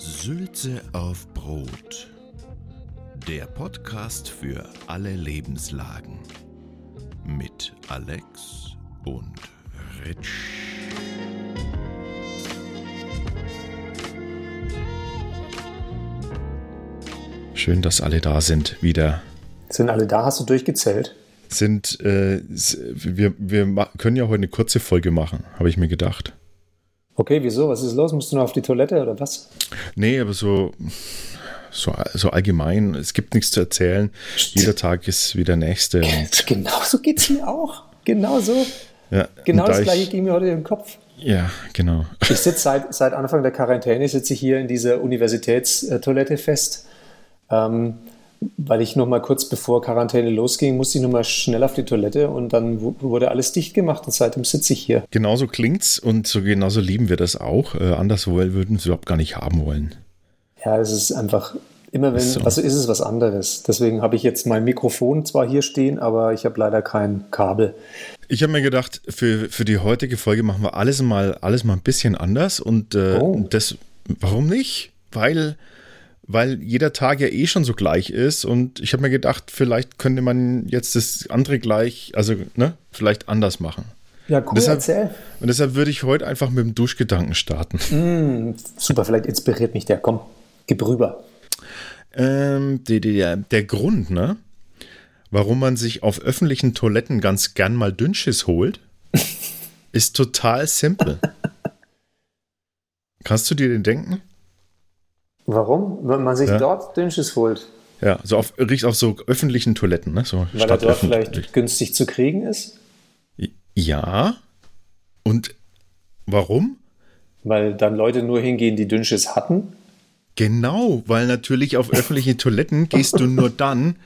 Sülze auf Brot. Der Podcast für alle Lebenslagen. Mit Alex und Rich. Schön, dass alle da sind wieder. Sind alle da? Hast du durchgezählt? Sind, äh, wir, wir können ja heute eine kurze Folge machen, habe ich mir gedacht. Okay, wieso? Was ist los? Musst du noch auf die Toilette oder was? Nee, aber so, so, so allgemein, es gibt nichts zu erzählen. Jeder Tag ist wie der nächste. Genau so geht's mir auch. Genau so. ja, Genau da das gleiche ich, ging mir heute im Kopf. Ja, genau. Ich sitze seit, seit Anfang der Quarantäne sitze ich hier in dieser Universitätstoilette fest. Ähm, weil ich noch mal kurz bevor Quarantäne losging, musste ich noch mal schnell auf die Toilette und dann wu- wurde alles dicht gemacht und seitdem sitze ich hier. Genauso klingt's und so genauso lieben wir das auch. Äh, anderswo würden wir es überhaupt gar nicht haben wollen. Ja, es ist einfach, immer wenn, So. also ist es was anderes. Deswegen habe ich jetzt mein Mikrofon zwar hier stehen, aber ich habe leider kein Kabel. Ich habe mir gedacht, für, für die heutige Folge machen wir alles mal, alles mal ein bisschen anders und äh, Oh. das, warum nicht? Weil, weil jeder Tag ja eh schon so gleich ist und ich habe mir gedacht, vielleicht könnte man jetzt das andere gleich, also ne, vielleicht anders machen. Ja, cool, Deshalb- erzähl. Und deshalb würde ich heute einfach mit dem Duschgedanken starten. Mm, super, vielleicht inspiriert mich der. Komm, gib rüber. Ähm, die, der, der Grund, ne? Warum man sich auf öffentlichen Toiletten ganz gern mal Dünnschiss holt, ist total simpel. Kannst du dir den denken? Warum? Wenn man sich Ja. dort Dünnschiss holt, Ja, so auf, richtig auf so öffentlichen Toiletten, ne? So weil er dort vielleicht günstig zu kriegen ist? Ja. Und warum? Weil dann Leute nur hingehen, die Dünnschiss hatten? Genau, weil natürlich auf öffentliche Toiletten gehst du nur dann,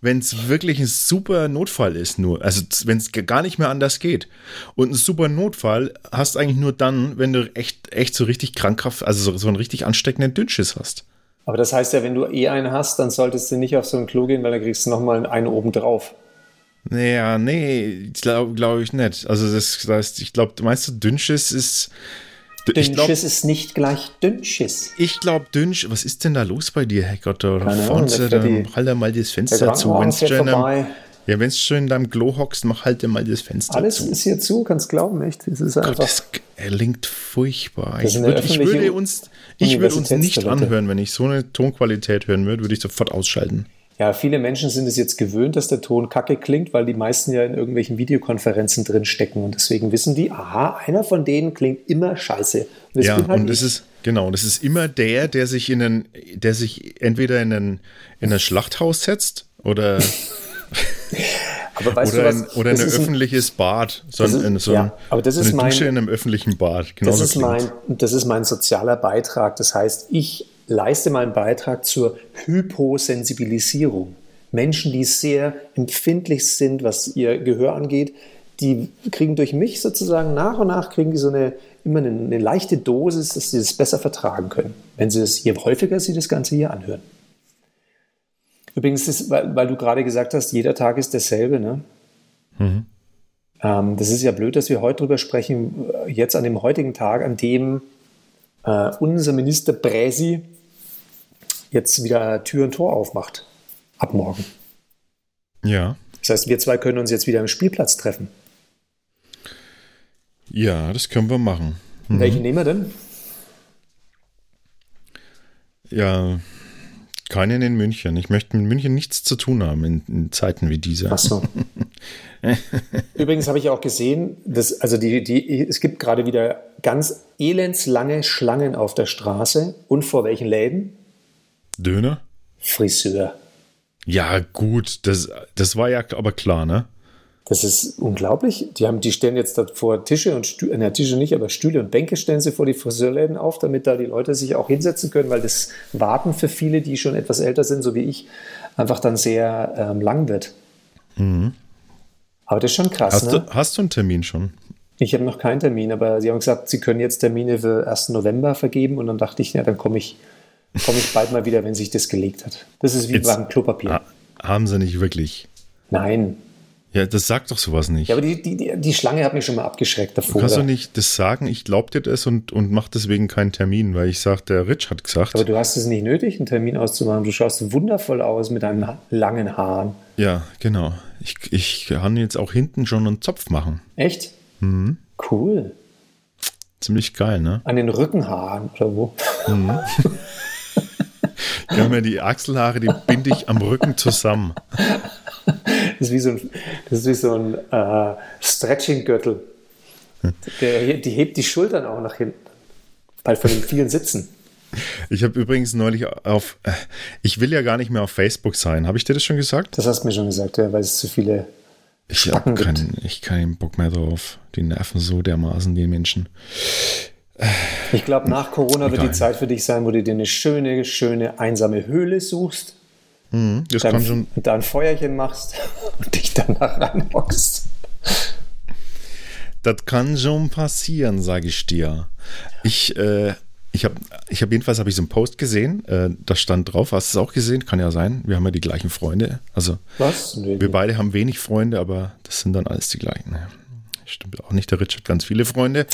wenn es wirklich ein super Notfall ist, nur. Also wenn es gar nicht mehr anders geht. Und ein super Notfall hast du eigentlich nur dann, wenn du echt, echt so richtig krankhaft, also so, so einen richtig ansteckenden Dünnschiss hast. Aber das heißt ja, wenn du eh einen hast, dann solltest du nicht auf so ein Klo gehen, weil dann kriegst du nochmal einen oben drauf. Naja, nee, glaube glaub ich nicht. Also das, das heißt, ich glaube, meinst du, Dünnschiss ist. Ich glaube, Dünnschiss ist nicht gleich Dünnschiss. ich glaub, Dünsch, was ist denn da los bei dir, dann Freddy- halt er mal das Fenster zu. Wenn's schon vorbei. Ja, wenn es schön in deinem Klo hockst, mach halt mal das Fenster Alles zu. ist hier zu, kannst glauben, echt. Es ist Gott, einfach. das klingt furchtbar. Ich, würd, ich, würde uns, ich würde uns nicht anhören, wenn ich so eine Tonqualität hören würde, würde ich sofort ausschalten. Ja, viele Menschen sind es jetzt gewöhnt, dass der Ton kacke klingt, weil die meisten ja in irgendwelchen Videokonferenzen drin stecken und deswegen wissen die, aha, einer von denen klingt immer scheiße. Und das Ja, halt und das ist, genau, das ist immer der, der sich in einen, der sich entweder in ein, in ein Schlachthaus setzt oder, oder, du ein, oder ein ist ein- öffentliches Bad. So, ein, ist- in so, ja, ein- aber das so ist eine mein- Dusche in einem öffentlichen Bad. Genau Das ist, mein, das ist mein sozialer Beitrag. Das heißt, ich leiste meinen Beitrag zur Hyposensibilisierung. Menschen, die sehr empfindlich sind, was ihr Gehör angeht, die kriegen durch mich sozusagen nach und nach kriegen die so eine immer eine, eine leichte Dosis, dass sie das besser vertragen können, wenn sie das je häufiger sie das Ganze hier anhören. Übrigens, ist, weil, weil du gerade gesagt hast, jeder Tag ist derselbe, ne? Ähm, das ist ja blöd, dass wir heute drüber sprechen, äh, jetzt an dem heutigen Tag, an dem äh, unser Minister Bräsi jetzt wieder Tür und Tor aufmacht. Ab morgen. Ja. Das heißt, wir zwei können uns jetzt wieder am Spielplatz treffen. Ja, das können wir machen. Welchen nehmen wir denn? Ja, keinen in München. Ich möchte mit München nichts zu tun haben in, in Zeiten wie dieser. Ach so. Übrigens habe ich auch gesehen, dass, also die, die, es gibt gerade wieder ganz elendslange Schlangen auf der Straße. Und vor welchen Läden? Döner? Friseur. Ja, gut, das, das war ja aber klar, ne? Das ist unglaublich. Die, haben, die stellen jetzt da vor Tische und Stühle, na, Tische nicht, aber Stühle und Bänke stellen sie vor die Friseurläden auf, damit da die Leute sich auch hinsetzen können, weil das Warten für viele, die schon etwas älter sind, so wie ich, einfach dann sehr ähm, lang wird. Aber das ist schon krass, Hast, ne? du, hast du einen Termin schon? Ich habe noch keinen Termin, aber sie haben gesagt, sie können jetzt Termine für 1. November vergeben und dann dachte ich, ja, dann komme ich, komme ich bald mal wieder, wenn sich das gelegt hat. Das ist wie Jetzt- beim Klopapier. Haben sie nicht wirklich. Nein, Ja, das sagt doch sowas nicht. Ja, aber die, die, die, die Schlange hat mich schon mal abgeschreckt davor. Du kannst doch nicht das sagen, ich glaub dir das und, und mach deswegen keinen Termin, weil ich sage, der Rich hat gesagt. Aber du hast es nicht nötig, einen Termin auszumachen. Du schaust wundervoll aus mit deinen langen Haaren. Ja, genau. Ich, ich kann jetzt auch hinten schon einen Zopf machen. Echt? Mhm. Cool. Ziemlich geil, ne? An den Rückenhaaren oder wo? Mhm. ich habe mir die Achselhaare, die binde ich am Rücken zusammen. Das ist wie so ein, das ist wie so ein äh, Stretching-Gürtel. Der, die hebt die Schultern auch nach hinten. Weil von den vielen Sitzen. Ich habe übrigens neulich auf, äh, ich will ja gar nicht mehr auf Facebook sein. Habe ich dir das schon gesagt? Das hast du mir schon gesagt, ja, weil es zu viele ich habe keinen, ich keinen Bock mehr drauf. Die nerven so dermaßen, die Menschen. Ich glaube, nach Corona Egal. wird die Zeit für dich sein, wo du dir eine schöne, schöne, einsame Höhle suchst. Mhm, das dann, kann schon. Da ein Feuerchen machst und dich danach reinhockst. Das kann schon passieren, sage ich dir. Ich, äh, ich habe ich hab jedenfalls habe ich so einen Post gesehen, äh, da stand drauf, hast du es auch gesehen? Kann ja sein, wir haben ja die gleichen Freunde. Also Was? Nee, wir beide haben wenig Freunde, aber das sind dann alles die gleichen. Stimmt auch nicht, der Rich hat ganz viele Freunde.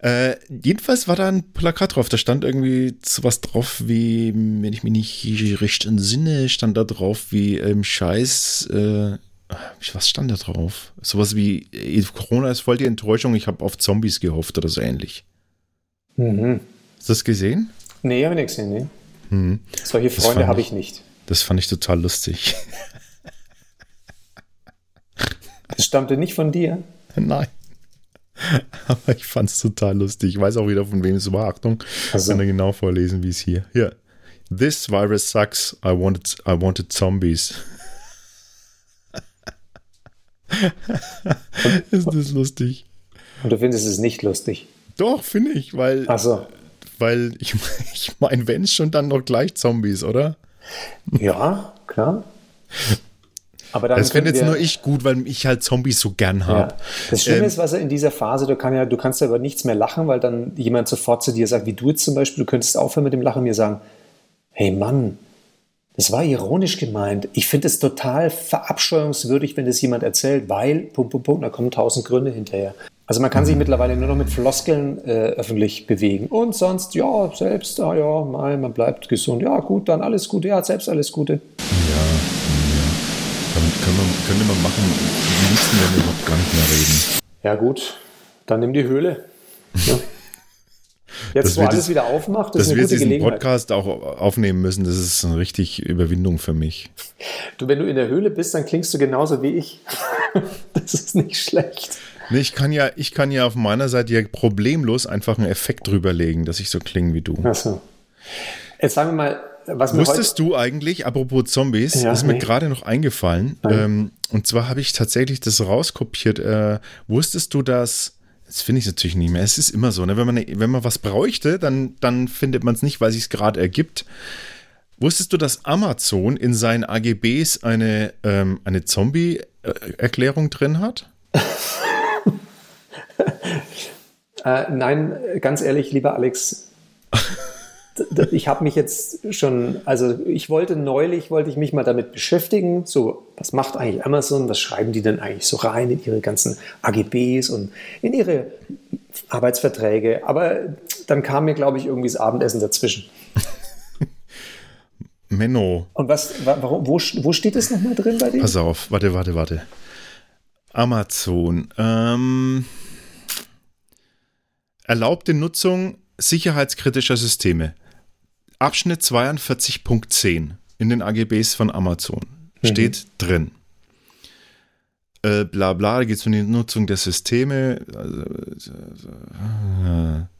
Äh, jedenfalls war da ein Plakat drauf, da stand irgendwie sowas drauf wie, wenn ich mich nicht recht entsinne, stand da drauf wie ähm, Scheiß, äh, was stand da drauf? Sowas wie, äh, Corona ist voll die Enttäuschung, ich habe auf Zombies gehofft oder so ähnlich. Mhm. Hast du das gesehen? Nee, habe ich nicht gesehen, nee. Mhm. Solche Freunde habe ich nicht. Das fand ich total lustig. Das stammte nicht von dir? Nein. Aber ich fand es total lustig. Ich weiß auch wieder, von wem es war. Achtung, also. kann er genau vorlesen, wie es hier. Hier. This virus sucks. I wanted, I wanted zombies. ist das lustig? Und du findest es nicht lustig? Doch, finde ich, weil. Ach so. Weil ich, ich meine, wenn schon, dann noch gleich Zombies, oder? Ja, klar. Aber dann das finde jetzt nur ich gut, weil ich halt Zombies so gern habe. Ja. Das Schlimme ähm, ist, was er in dieser Phase, du, kann ja, du kannst ja über nichts mehr lachen, weil dann jemand sofort zu dir sagt, wie du jetzt zum Beispiel, du könntest aufhören mit dem Lachen und mir sagen, hey Mann, das war ironisch gemeint. Ich finde es total verabscheuungswürdig, wenn das jemand erzählt, weil, Punkt, Punkt, Punkt, da kommen tausend Gründe hinterher. Also man kann sich mittlerweile nur noch mit Floskeln äh, öffentlich bewegen. Und sonst, ja, selbst, ah ja, mal, man bleibt gesund. Ja, gut, dann alles Gute. Ja, selbst alles Gute. Ja, ja. Damit können wir, könnte man machen, am liebsten, wenn wir überhaupt gar nicht mehr reden. Ja, gut. Dann nimm die Höhle. Ja. Jetzt, wo alles das, wieder aufmacht, das ist eine gute diesen Gelegenheit. Podcast auch aufnehmen müssen, das ist eine richtig Überwindung für mich. Du, wenn du in der Höhle bist, dann klingst du genauso wie ich. das ist nicht schlecht. Nee, ich kann ja, ich kann ja auf meiner Seite ja problemlos einfach einen Effekt drüberlegen, dass ich so klinge wie du. Achso. Jetzt sagen wir mal, was Wusstest du eigentlich, apropos Zombies, ja, ist mir nee. gerade noch eingefallen. Ähm, und zwar habe ich tatsächlich das rauskopiert. Äh, wusstest du, dass das finde ich natürlich nicht mehr. Es ist immer so, ne? wenn, man, wenn man was bräuchte, dann, dann findet man es nicht, weil sich es gerade ergibt. Wusstest du, dass Amazon in seinen AGBs eine, ähm, eine Zombie-Erklärung drin hat? äh, nein, ganz ehrlich, lieber Alex, ich habe mich jetzt schon, also ich wollte neulich, wollte ich mich mal damit beschäftigen, so, was macht eigentlich Amazon, was schreiben die denn eigentlich so rein in ihre ganzen AGBs und in ihre Arbeitsverträge, aber dann kam mir, glaube ich, irgendwie das Abendessen dazwischen. Menno. Und was, warum, wo, wo steht es nochmal drin bei dir? Pass auf, warte, warte, warte. Amazon. Ähm, erlaubte Nutzung sicherheitskritischer Systeme. Abschnitt 42.10 in den AGBs von Amazon mhm. steht drin. Äh, bla bla, da geht es um die Nutzung der Systeme. Äh,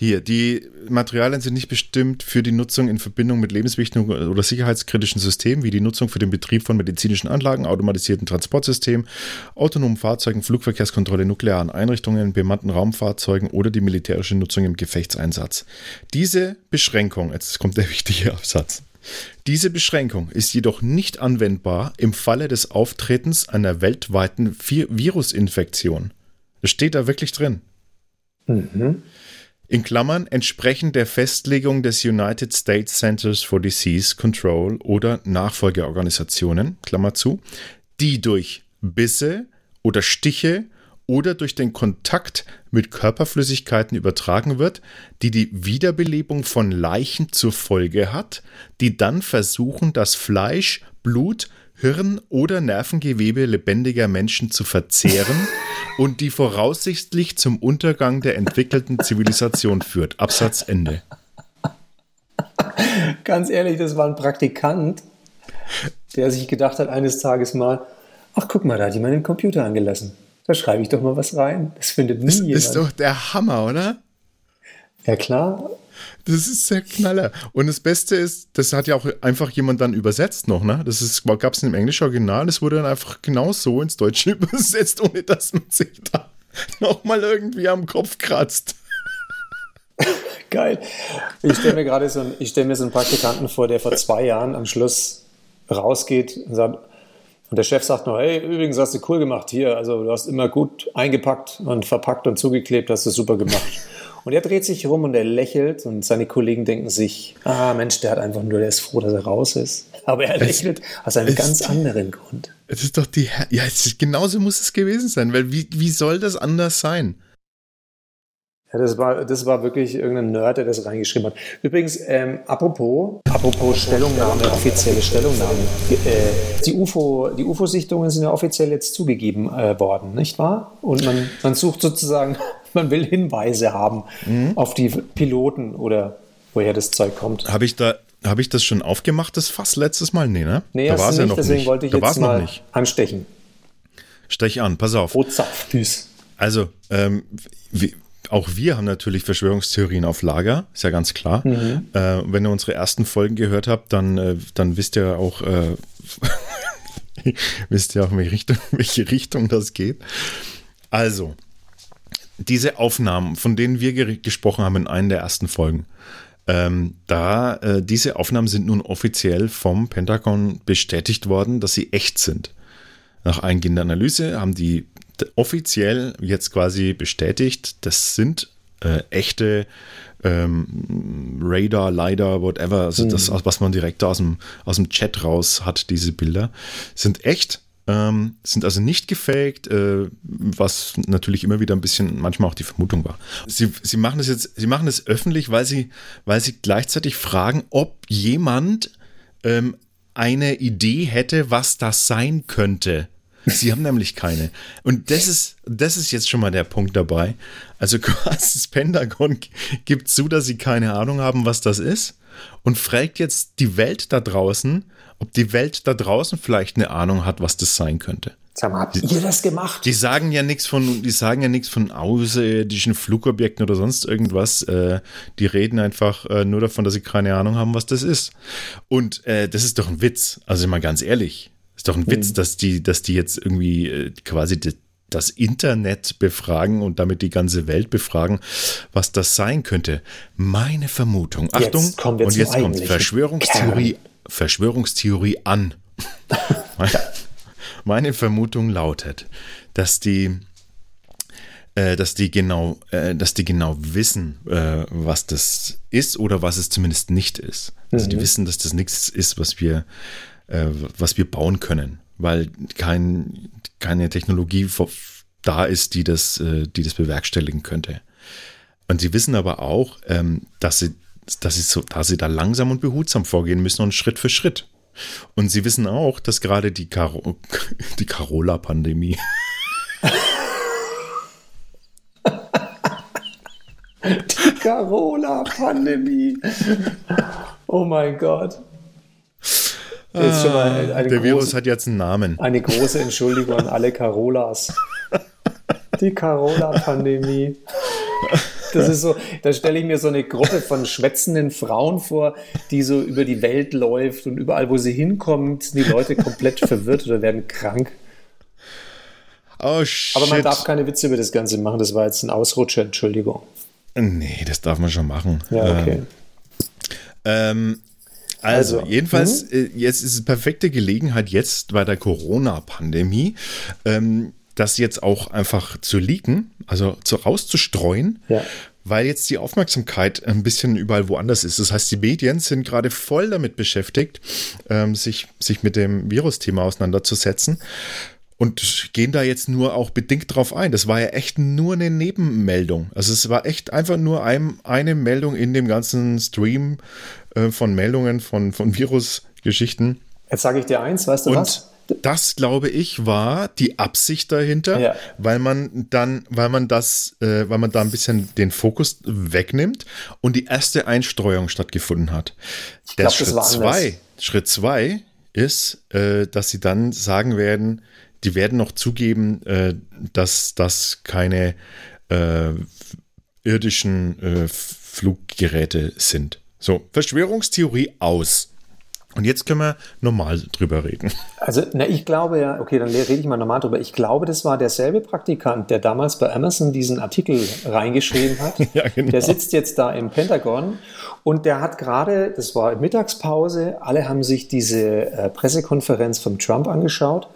hier, die Materialien sind nicht bestimmt für die Nutzung in Verbindung mit lebenswichtigen oder sicherheitskritischen Systemen, wie die Nutzung für den Betrieb von medizinischen Anlagen, automatisierten Transportsystemen, autonomen Fahrzeugen, Flugverkehrskontrolle, nuklearen Einrichtungen, bemannten Raumfahrzeugen oder die militärische Nutzung im Gefechtseinsatz. Diese Beschränkung, jetzt kommt der wichtige Absatz, diese Beschränkung ist jedoch nicht anwendbar im Falle des Auftretens einer weltweiten Virusinfektion. Das steht da wirklich drin. Mhm in Klammern entsprechend der Festlegung des United States Centers for Disease Control oder Nachfolgeorganisationen, Klammer zu, die durch Bisse oder Stiche oder durch den Kontakt mit Körperflüssigkeiten übertragen wird, die die Wiederbelebung von Leichen zur Folge hat, die dann versuchen, das Fleisch, Blut, Hirn oder Nervengewebe lebendiger Menschen zu verzehren und die voraussichtlich zum Untergang der entwickelten Zivilisation führt. Absatz Ende. Ganz ehrlich, das war ein Praktikant, der sich gedacht hat eines Tages mal, ach guck mal, da hat jemand den Computer angelassen. Da schreibe ich doch mal was rein. Das findet nie Das jemand. ist doch der Hammer, oder? ja klar. Das ist der Knaller. Und das Beste ist, das hat ja auch einfach jemand dann übersetzt noch, ne? Das gab es im englischen Original, das wurde dann einfach genau so ins Deutsche übersetzt, ohne dass man sich da nochmal irgendwie am Kopf kratzt. Geil. Ich stelle mir gerade so, stell so einen Praktikanten vor, der vor zwei Jahren am Schluss rausgeht und sagt, und der Chef sagt noch, hey, übrigens hast du cool gemacht hier, also du hast immer gut eingepackt und verpackt und zugeklebt, hast du super gemacht. Und er dreht sich rum und er lächelt und seine Kollegen denken sich, ah Mensch, der hat einfach nur, der ist froh, dass er raus ist. Aber er lächelt aus einem es- ganz anderen Grund. Das ist doch die. Her ja, es ist, genauso muss es gewesen sein, weil wie, wie soll das anders sein? Ja, das war, das war wirklich irgendein Nerd, der das reingeschrieben hat. Übrigens, ähm, apropos, apropos Stellungnahme, offizielle Stellungnahme. Äh, die UFO, die UFO-Sichtungen sind ja offiziell jetzt zugegeben äh, worden, nicht wahr? Und man, man sucht sozusagen, man will Hinweise haben auf die Piloten oder woher das Zeug kommt. Habe ich da. Habe ich das schon aufgemacht, das Fass letztes Mal? Nee, ne? Nee, da war es ja nicht, noch deswegen nicht. wollte ich da jetzt mal nicht. anstechen. Stech an, pass auf. Rotzapf, Düs. Also, ähm, wie, auch wir haben natürlich Verschwörungstheorien auf Lager, ist ja ganz klar. Mhm. Äh, wenn ihr unsere ersten Folgen gehört habt, dann, äh, dann wisst ihr auch, äh, wisst ihr auch, in welche Richtung, welche Richtung das geht. Also, diese Aufnahmen, von denen wir ge gesprochen haben in einer der ersten Folgen, ähm, da äh, diese Aufnahmen sind nun offiziell vom Pentagon bestätigt worden, dass sie echt sind. Nach eingehender Analyse haben die offiziell jetzt quasi bestätigt, das sind äh, echte ähm, Radar, LiDAR, whatever, also das, was man direkt aus dem, aus dem Chat raus hat, diese Bilder, sind echt, ähm, sind also nicht gefaked, äh, was natürlich immer wieder ein bisschen manchmal auch die Vermutung war. Sie, sie machen es jetzt, sie machen es öffentlich, weil sie, weil sie gleichzeitig fragen, ob jemand ähm, eine Idee hätte, was das sein könnte. Sie haben nämlich keine. Und das ist, das ist jetzt schon mal der Punkt dabei. Also quasi das Pentagon gibt zu, dass sie keine Ahnung haben, was das ist und fragt jetzt die Welt da draußen, ob die Welt da draußen vielleicht eine Ahnung hat, was das sein könnte. Sag mal, habt ihr das gemacht? Die sagen ja nichts von, die sagen ja nichts von außerirdischen Flugobjekten oder sonst irgendwas. Äh, die reden einfach äh, nur davon, dass sie keine Ahnung haben, was das ist. Und äh, das ist doch ein Witz. Also mal ganz ehrlich, ist doch ein Witz, dass die, dass die jetzt irgendwie äh, quasi die, das Internet befragen und damit die ganze Welt befragen, was das sein könnte. Meine Vermutung. Achtung, kommen wir und jetzt kommt Verschwörungstheorie, Verschwörungstheorie an. Meine Vermutung lautet, dass die, äh, dass die genau, äh, dass die genau wissen, äh, was das ist oder was es zumindest nicht ist. Also die wissen, dass das nichts ist, was wir, äh, was wir bauen können, weil kein, keine Technologie da ist, die das, äh, die das bewerkstelligen könnte. Und sie wissen aber auch, ähm, dass sie, dass sie so, dass sie da langsam und behutsam vorgehen müssen und Schritt für Schritt. Und sie wissen auch, dass gerade die, Caro die Carola-Pandemie, Carola-Pandemie. Oh mein Gott. Ist Ah, der Virus große, hat jetzt einen Namen. eine große Entschuldigung an alle Carolas. Die Carola-Pandemie. Das ist so, da stelle ich mir so eine Gruppe von schwätzenden Frauen vor, die so über die Welt läuft und überall, wo sie hinkommt, sind die Leute komplett verwirrt oder werden krank. Oh shit. Aber man darf keine Witze über das Ganze machen. Das war jetzt ein Ausrutscher, Entschuldigung. nee, das darf man schon machen. Ja, okay. Ähm, also, Also, jedenfalls, äh, jetzt ist es perfekte Gelegenheit, jetzt bei der Corona-Pandemie, ähm, das jetzt auch einfach zu leaken, also zu, rauszustreuen, Ja. weil jetzt die Aufmerksamkeit ein bisschen überall woanders ist. Das heißt, die Medien sind gerade voll damit beschäftigt, ähm, sich, sich mit dem Virusthema auseinanderzusetzen. und gehen da jetzt nur auch bedingt drauf ein. Das war ja echt nur eine Nebenmeldung. Also es war echt einfach nur ein, eine Meldung in dem ganzen Stream äh, von Meldungen von, von Virusgeschichten. Jetzt sage ich dir eins, weißt du und was? Das glaube ich war die Absicht dahinter, ja. weil man dann, weil man das, äh, weil man da ein bisschen den Fokus wegnimmt und die erste Einstreuung stattgefunden hat. Der glaub, Schritt zwei, Schritt zwei ist, äh, dass sie dann sagen werden, die werden noch zugeben, äh, dass das keine äh, irdischen äh, Fluggeräte sind. So, Verschwörungstheorie aus. Und jetzt können wir normal drüber reden. Also, na, ich glaube ja, okay, dann rede ich mal normal drüber. Ich glaube, das war derselbe Praktikant, der damals bei Amazon diesen Artikel reingeschrieben hat. ja, genau. Der sitzt jetzt da im Pentagon und der hat gerade, das war Mittagspause, alle haben sich diese äh, Pressekonferenz von Trump angeschaut,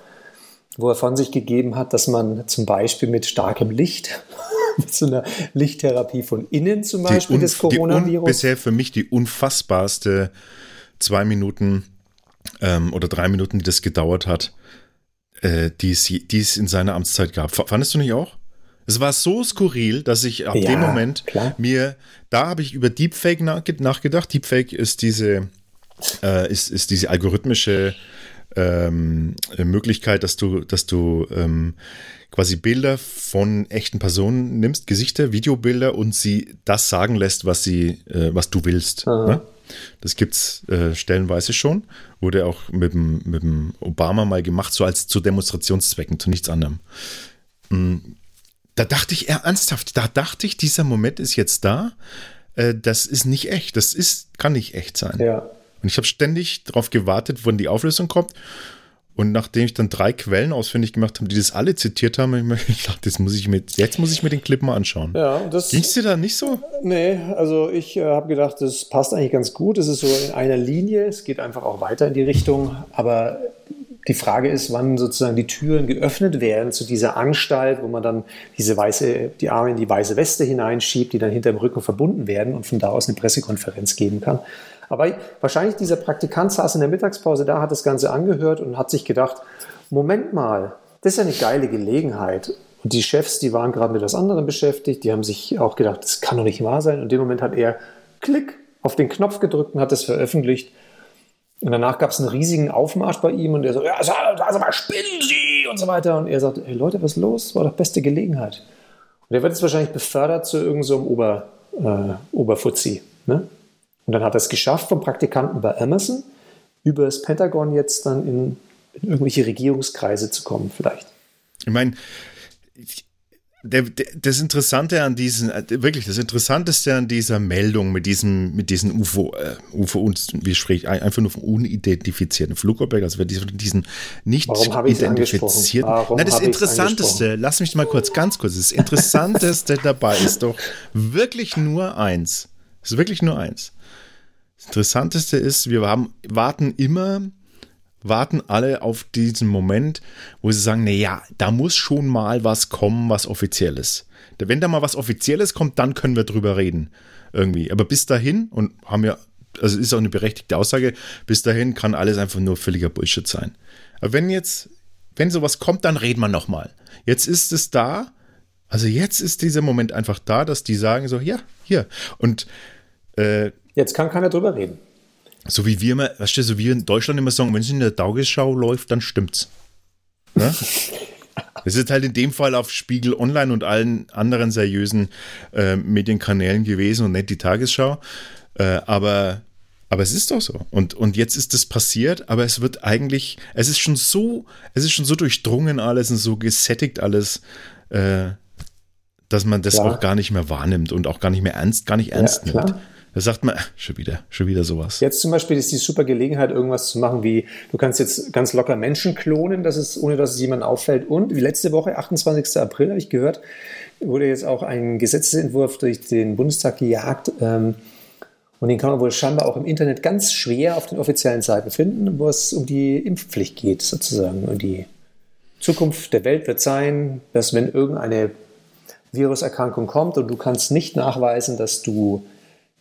wo er von sich gegeben hat, dass man zum Beispiel mit starkem Licht mit so einer Lichttherapie von innen zum Beispiel des Coronavirus. bisher für mich die unfassbarste zwei Minuten ähm, oder drei Minuten, die das gedauert hat, äh, die, es, die es in seiner Amtszeit gab. Fandest du nicht auch? Es war so skurril, dass ich ab ja, dem Moment klar. mir, da habe ich über Deepfake nachgedacht. Deepfake ist diese, äh, ist, ist diese algorithmische ähm, Möglichkeit, dass du, dass du ähm, quasi Bilder von echten Personen nimmst, Gesichter, Videobilder und sie das sagen lässt, was sie, äh, was du willst. Ne? Das gibt es äh, stellenweise schon. Wurde auch mit dem, mit dem Obama mal gemacht, so als zu Demonstrationszwecken, zu nichts anderem. Mhm. Da dachte ich eher ernsthaft, da dachte ich, dieser Moment ist jetzt da. Äh, das ist nicht echt. Das ist, kann nicht echt sein. Ja. Und ich habe ständig darauf gewartet, wann die Auflösung kommt. Und nachdem ich dann drei Quellen ausfindig gemacht habe, die das alle zitiert haben, habe ich gedacht, das muss ich mit, jetzt muss ich mir den Clip mal anschauen. Ja, Ging es dir da nicht so? Nee, also ich äh, habe gedacht, das passt eigentlich ganz gut. Es ist so in einer Linie, es geht einfach auch weiter in die Richtung. Aber die Frage ist, wann sozusagen die Türen geöffnet werden zu dieser Anstalt, wo man dann diese weiße, die Arme in die weiße Weste hineinschiebt, die dann hinter dem Rücken verbunden werden und von da aus eine Pressekonferenz geben kann. Aber wahrscheinlich dieser Praktikant saß in der Mittagspause da, hat das Ganze angehört und hat sich gedacht, Moment mal, das ist ja eine geile Gelegenheit. Und die Chefs, die waren gerade mit was anderem beschäftigt, die haben sich auch gedacht, das kann doch nicht wahr sein. Und in dem Moment hat er Klick auf den Knopf gedrückt und hat das veröffentlicht. Und danach gab es einen riesigen Aufmarsch bei ihm und er so, ja, also, mal spinnen Sie und so weiter. Und er sagt, hey Leute, was ist los? War doch beste Gelegenheit. Und er wird jetzt wahrscheinlich befördert zu irgendeinem so Ober, äh, Oberfuzzi. Ne? Und dann hat er es geschafft, vom Praktikanten bei Amazon über das Pentagon jetzt dann in, in irgendwelche Regierungskreise zu kommen, vielleicht. Ich meine, der, der, das Interessante an diesen, äh, wirklich das Interessanteste an dieser Meldung mit diesem, mit diesen UFO, äh, UFO, wie spricht einfach nur von unidentifizierten Flugobjekten, also diesen, diesen nicht Warum identifizierten. Warum Na, das Interessanteste, lass mich mal kurz, ganz kurz, das Interessanteste dabei ist doch wirklich nur eins. Es ist wirklich nur eins. Das Interessanteste ist, wir haben, warten immer, warten alle auf diesen Moment, wo sie sagen, naja, da muss schon mal was kommen, was offizielles. Wenn da mal was offizielles kommt, dann können wir drüber reden. Irgendwie. Aber bis dahin, und haben ja, also ist auch eine berechtigte Aussage, bis dahin kann alles einfach nur völliger Bullshit sein. Aber wenn jetzt, wenn sowas kommt, dann reden wir nochmal. Jetzt ist es da, also jetzt ist dieser Moment einfach da, dass die sagen so, ja, hier. Und äh, Jetzt kann keiner drüber reden. So wie wir immer, weißt du, so wie in Deutschland immer sagen, wenn es in der Tagesschau läuft, dann stimmt's. Ne? Es ist halt in dem Fall auf Spiegel Online und allen anderen seriösen äh, Medienkanälen gewesen und nicht die Tagesschau. Äh, aber, aber es ist doch so. Und, und jetzt ist es passiert, aber es wird eigentlich, es ist schon so, es ist schon so durchdrungen alles und so gesättigt alles, äh, dass man das ja. auch gar nicht mehr wahrnimmt und auch gar nicht mehr ernst, gar nicht ernst ja, nimmt. Da sagt man, schon wieder, schon wieder sowas. Jetzt zum Beispiel ist die super Gelegenheit, irgendwas zu machen, wie du kannst jetzt ganz locker Menschen klonen, dass es, ohne dass es jemandem auffällt. Und wie letzte Woche, 28. April, habe ich gehört, wurde jetzt auch ein Gesetzesentwurf durch den Bundestag gejagt. Ähm, und den kann man wohl scheinbar auch im Internet ganz schwer auf den offiziellen Seiten finden, wo es um die Impfpflicht geht, sozusagen. Und die Zukunft der Welt wird sein, dass wenn irgendeine Viruserkrankung kommt und du kannst nicht nachweisen, dass du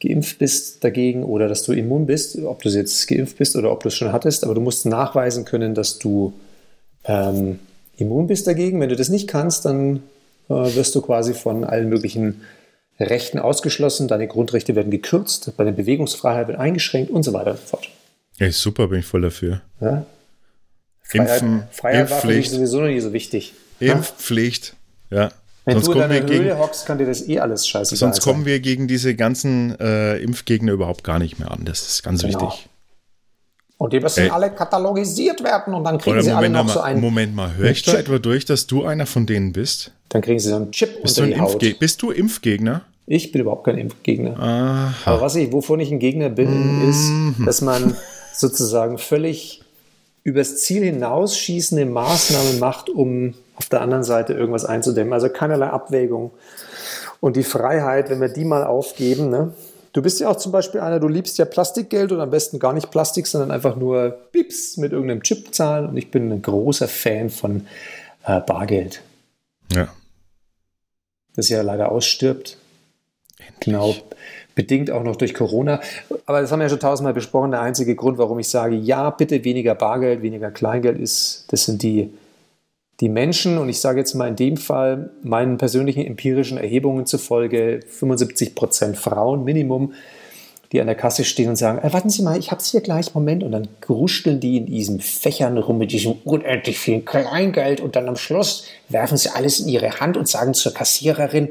geimpft bist dagegen oder dass du immun bist, ob du jetzt geimpft bist oder ob du es schon hattest, aber du musst nachweisen können, dass du ähm, immun bist dagegen. Wenn du das nicht kannst, dann äh, wirst du quasi von allen möglichen Rechten ausgeschlossen, deine Grundrechte werden gekürzt, deine Bewegungsfreiheit wird eingeschränkt und so weiter und so fort. Ey, super, bin ich voll dafür. Ja? Freiheit, Impfen, Freiheit war für mich Impfpflicht. sowieso noch nie so wichtig. Impfpflicht. Ja. Wenn Sonst du in kommen, wir deiner Höhle gegen, hockst, kann dir das eh alles scheißegal sonst sein. kommen wir gegen diese ganzen äh, Impfgegner überhaupt gar nicht mehr an. Das ist ganz Genau. wichtig. Und die müssen Ey. alle katalogisiert werden und dann kriegen sie alle Moment noch so mal, einen. Moment mal, höre ich da etwa durch, dass du einer von denen bist? Dann kriegen sie so einen Chip Bist du, unter ein die Haut. Impfge bist du Impfgegner? Ich bin überhaupt kein Impfgegner. Aha. Aber was ich, wovon ich ein Gegner bin, Mhm. ist, dass man sozusagen völlig übers Ziel hinausschießende Maßnahmen macht, um auf der anderen Seite irgendwas einzudämmen. Also keinerlei Abwägung. Und die Freiheit, wenn wir die mal aufgeben, ne? Du bist ja auch zum Beispiel einer, du liebst ja Plastikgeld und am besten gar nicht Plastik, sondern einfach nur Pips mit irgendeinem Chip zahlen. Und ich bin ein großer Fan von äh, Bargeld, Ja. das ja leider ausstirbt. Genau, bedingt auch noch durch Corona. Aber das haben wir ja schon tausendmal besprochen. Der einzige Grund, warum ich sage, ja, bitte weniger Bargeld, weniger Kleingeld ist, das sind die, die Menschen. Und ich sage jetzt mal in dem Fall, meinen persönlichen empirischen Erhebungen zufolge 75 Prozent Frauen Minimum, die an der Kasse stehen und sagen, äh, warten Sie mal, ich hab's hier gleich, Moment. Und dann gruschteln die in diesen Fächern rum mit diesem unendlich vielen Kleingeld. Und dann am Schluss werfen sie alles in ihre Hand und sagen zur Kassiererin,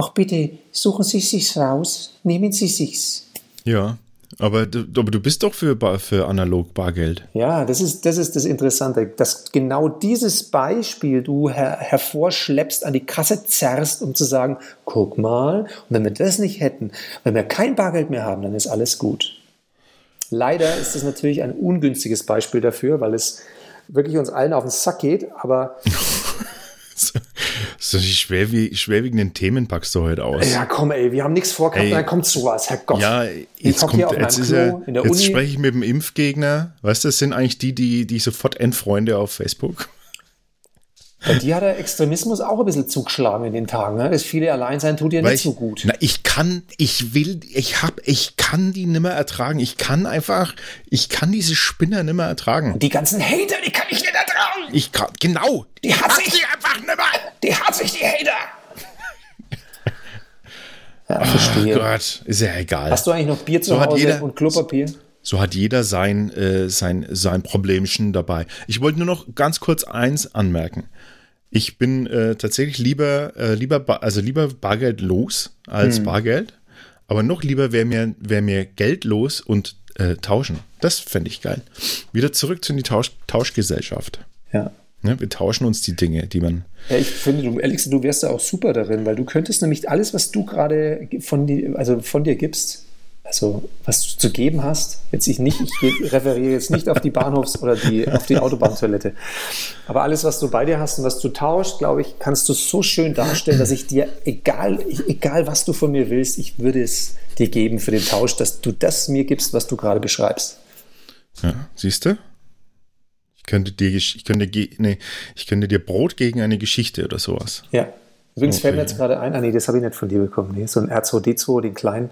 Ach bitte, suchen Sie sich's raus, nehmen Sie sich's. Ja. Aber du, aber du bist doch für, für analog Bargeld. Ja, das ist, das ist das Interessante, dass genau dieses Beispiel du her hervorschleppst, an die Kasse zerrst, um zu sagen, guck mal, und wenn wir das nicht hätten, wenn wir kein Bargeld mehr haben, dann ist alles gut. Leider ist das natürlich ein ungünstiges Beispiel dafür, weil es wirklich uns allen auf den Sack geht, aber So die schwerwie schwerwiegenden Themen packst du heute aus. ja, komm ey, wir haben nichts vorgehabt, dann kommt sowas, Herrgott. Ja, jetzt kommt, jetzt ist Klo er, in der jetzt Uni. spreche ich mit dem Impfgegner. Weißt du, das sind eigentlich die, die, die sofort Endfreunde auf Facebook. Bei dir hat der Extremismus auch ein bisschen zugeschlagen in den Tagen. Ne? Das viele Alleinsein tut dir Weil nicht ich, so gut. Na, ich kann, ich will, ich hab, ich kann die nimmer ertragen. Ich kann einfach, ich kann diese Spinner nimmer ertragen. Die ganzen Hater, die kann ich nicht ertragen. Ich kann, genau. Die hasse ich. die einfach nimmer. Die hasse ich, die Hater. Ja, Ach verstehe. Gott, ist ja egal. Hast du eigentlich noch Bier zu So hat Hause und Klopapier? So hat jeder sein, äh, sein, sein Problemchen dabei. Ich wollte nur noch ganz kurz eins anmerken. Ich bin äh, tatsächlich lieber, äh, lieber, ba- also lieber bargeldlos Hm. als Bargeld. Aber noch lieber wäre mir, wär mir geldlos und äh, tauschen. Das fände ich geil. Wieder zurück zu die Tausch, Tauschgesellschaft. Ja. Ne, wir tauschen uns die Dinge, die man. Ja, ich finde, du, Alex, du wärst da auch super darin, weil du könntest nämlich alles, was du gerade von, also von dir gibst, also was du zu geben hast, jetzt ich nicht, ich referiere jetzt nicht auf die Bahnhofs- oder die, auf die Autobahntoilette, aber alles, was du bei dir hast und was du tauschst, glaube ich, kannst du so schön darstellen, dass ich dir, egal, egal was du von mir willst, ich würde es dir geben für den Tausch, dass du das mir gibst, was du gerade beschreibst. Ja, siehst du? Ich könnte dir, ich könnte, nee, ich könnte dir Brot gegen eine Geschichte oder sowas. Ja. Übrigens fällt mir Okay. jetzt gerade ein, ah nee, das habe ich nicht von dir bekommen. Nee, so ein R2D2, den kleinen.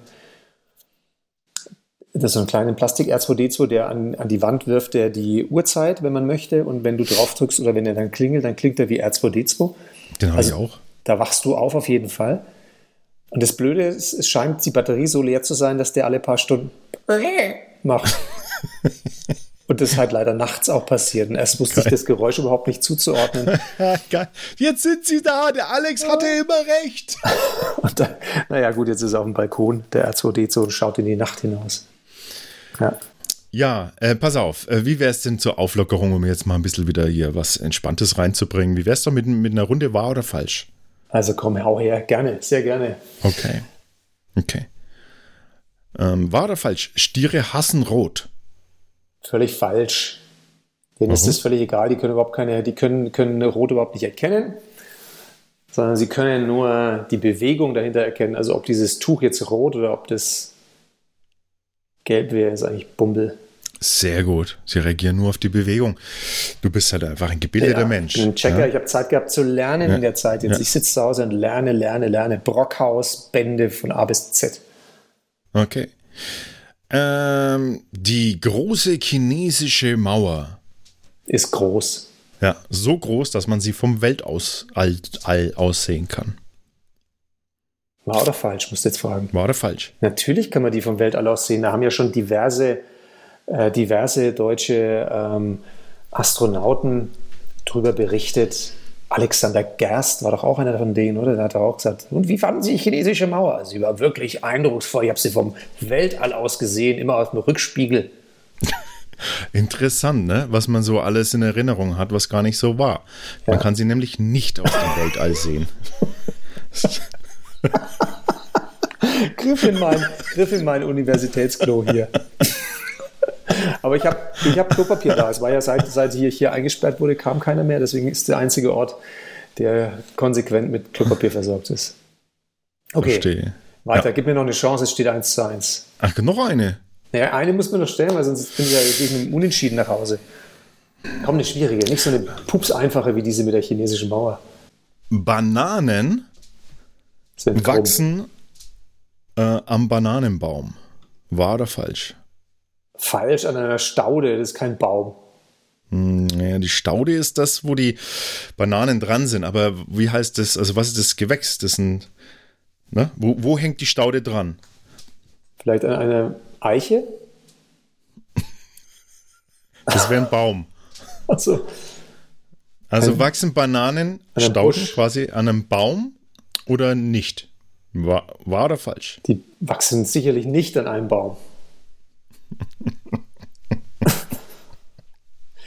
Das ist so einen kleinen Plastik R2D2, der an, an die Wand wirft, der die Uhrzeit, wenn man möchte. Und wenn du drauf drückst oder wenn er dann klingelt, dann klingt er wie R2D2. Den habe Also- ich auch. Da wachst du auf auf jeden Fall. Und das Blöde ist, es scheint die Batterie so leer zu sein, dass der alle paar Stunden macht. Und das halt leider nachts auch passiert. Und erst wusste ich das Geräusch überhaupt nicht zuzuordnen. Jetzt sind sie da. Der Alex hatte immer recht. Und da, naja, gut, jetzt ist er auf dem Balkon, der R2D2, und schaut in die Nacht hinaus. Ja. Ja, äh, pass auf. Äh, wie wäre es denn zur Auflockerung, um jetzt mal ein bisschen wieder hier was Entspanntes reinzubringen? Wie wäre es doch mit, mit einer Runde wahr oder falsch? Also komm, hau her. Gerne, sehr gerne. Okay. Okay. Ähm, wahr oder falsch? Stiere hassen Rot. Völlig falsch. Denen ist Warum? das völlig egal. Die können überhaupt keine, die können, können Rot überhaupt nicht erkennen, sondern sie können nur die Bewegung dahinter erkennen. Also ob dieses Tuch jetzt rot oder ob das gelb wäre, ist eigentlich Bumbel. Sehr gut. Sie reagieren nur auf die Bewegung. Du bist halt einfach ein gebildeter Ja, Mensch. Ich bin ein Checker. Ja? Ich habe Zeit gehabt zu lernen Ja. in der Zeit. Jetzt ich sitze zu Hause und lerne, lerne, lerne. Brockhaus, Bände von A bis Z. Okay. Ähm, die große chinesische Mauer ist groß. Ja, so groß, dass man sie vom Weltall all, aussehen kann. War oder falsch, musst du jetzt fragen. War oder falsch? Natürlich kann man die vom Weltall aus sehen. Da haben ja schon diverse, äh, diverse deutsche ähm, Astronauten drüber berichtet. Alexander Gerst war doch auch einer von denen, oder? Der hat auch gesagt, und wie fanden Sie die chinesische Mauer? Sie war wirklich eindrucksvoll. Ich habe sie vom Weltall aus gesehen, immer auf dem Rückspiegel. Interessant, ne? was man so alles in Erinnerung hat, was gar nicht so war. Man ja. kann sie nämlich nicht aus dem Weltall sehen. griff, in mein, griff in mein Universitätsklo hier. Aber ich habe ich hab Klopapier da. Es war ja seit, seit hier, hier eingesperrt wurde, kam keiner mehr. Deswegen ist der einzige Ort, der konsequent mit Klopapier versorgt ist. Okay. Verstehe. Weiter, ja. gib mir noch eine Chance, es steht 1 zu 1. Ach, noch eine? Naja, eine muss man noch stellen, weil sonst bin ich ja gegen einen Unentschieden nach Hause. Komm, eine schwierige, nicht so eine pups einfache wie diese mit der chinesischen Mauer. Bananen wachsen äh, am Bananenbaum. Wahr oder falsch? Falsch an einer Staude, das ist kein Baum. Hm, ja, die Staude ist das, wo die Bananen dran sind. Aber wie heißt das? Also, was ist das Gewächs? Das sind, ne? wo, wo hängt die Staude dran? Vielleicht an einer Eiche? Das wäre ein Baum. Also ein, wachsen Bananen, Stauden quasi an einem Baum oder nicht? War, war oder falsch? Die wachsen sicherlich nicht an einem Baum.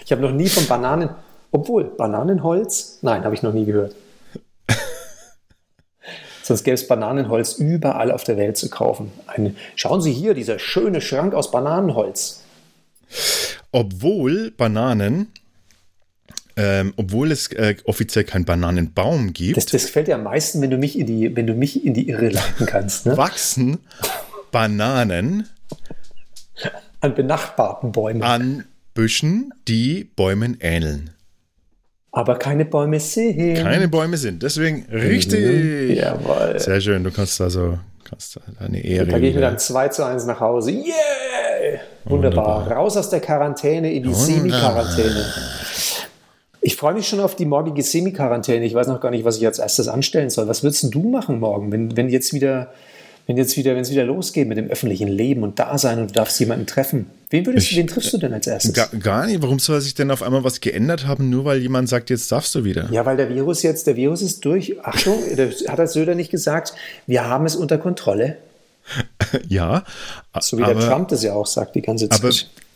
ich habe noch nie von Bananen, obwohl Bananenholz, nein, habe ich noch nie gehört. Sonst gäbe es Bananenholz überall auf der Welt zu kaufen. Eine, schauen Sie hier, dieser schöne Schrank aus Bananenholz. Obwohl Bananen ähm, obwohl es äh, offiziell keinen Bananenbaum gibt. Das, das, gefällt dir am meisten, wenn du mich in die, wenn du mich in die Irre leiten kannst. Ne? Wachsen Bananen an benachbarten Bäumen. An Büschen, die Bäumen ähneln. Aber keine Bäume sind. Keine Bäume sind. Deswegen richtig. Mhm, jawohl. Sehr schön. Du kannst also kannst eine Ehre. Da gehe ich mit einem 2 zu 1 nach Hause. Yeah! Wunderbar. Wunderbar. Raus aus der Quarantäne in die Semi-Quarantäne. Ich freue mich schon auf die morgige Semi-Quarantäne. Ich weiß noch gar nicht, was ich als erstes anstellen soll. Was würdest du machen morgen, wenn, wenn jetzt wieder, wenn jetzt wieder, wenn es wieder losgeht mit dem öffentlichen Leben und Dasein und du darfst jemanden treffen? Wen würdest ich, wen triffst du denn als erstes? Gar, gar, nicht. Warum soll sich denn auf einmal was geändert haben, nur weil jemand sagt, jetzt darfst du wieder? Ja, weil der Virus jetzt, der Virus ist durch. Achtung, hat das Söder nicht gesagt? Wir haben es unter Kontrolle. ja. So wie aber, der Trump das ja auch sagt die ganze Zeit. Aber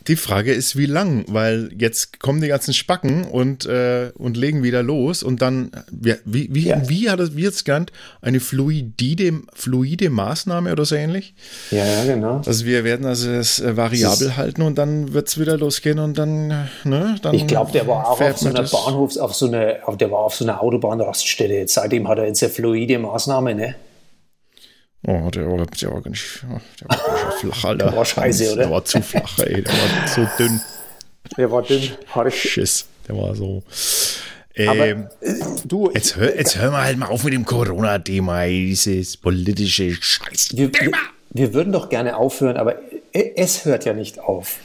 die Frage ist, wie lang, weil jetzt kommen die ganzen Spacken und, äh, und legen wieder los und dann, wie, wie, ja. wie hat es, wie jetzt genannt, eine fluide, fluide Maßnahme oder so ähnlich? Ja, ja, genau. Also wir werden also es äh, variabel das halten und dann wird es wieder losgehen und dann, ne, dann. Ich glaube, der war auch auf so einer Bahnhofs-, auf so einer, der war auf so einer Autobahnraststelle. Jetzt, seitdem hat er jetzt eine fluide Maßnahme, ne? Oh, der war, der war ganz, der war ganz flach, Alter. Der war scheiße, oder? Der war zu flach, ey. Der war so dünn. Der war dünn. Schiss. Der war so. Ähm, Aber, äh, du, jetzt, hör, jetzt hören wir halt mal auf mit dem Corona-Thema, dieses politische Scheiß. Wir, wir, würden doch gerne aufhören, aber es hört ja nicht auf.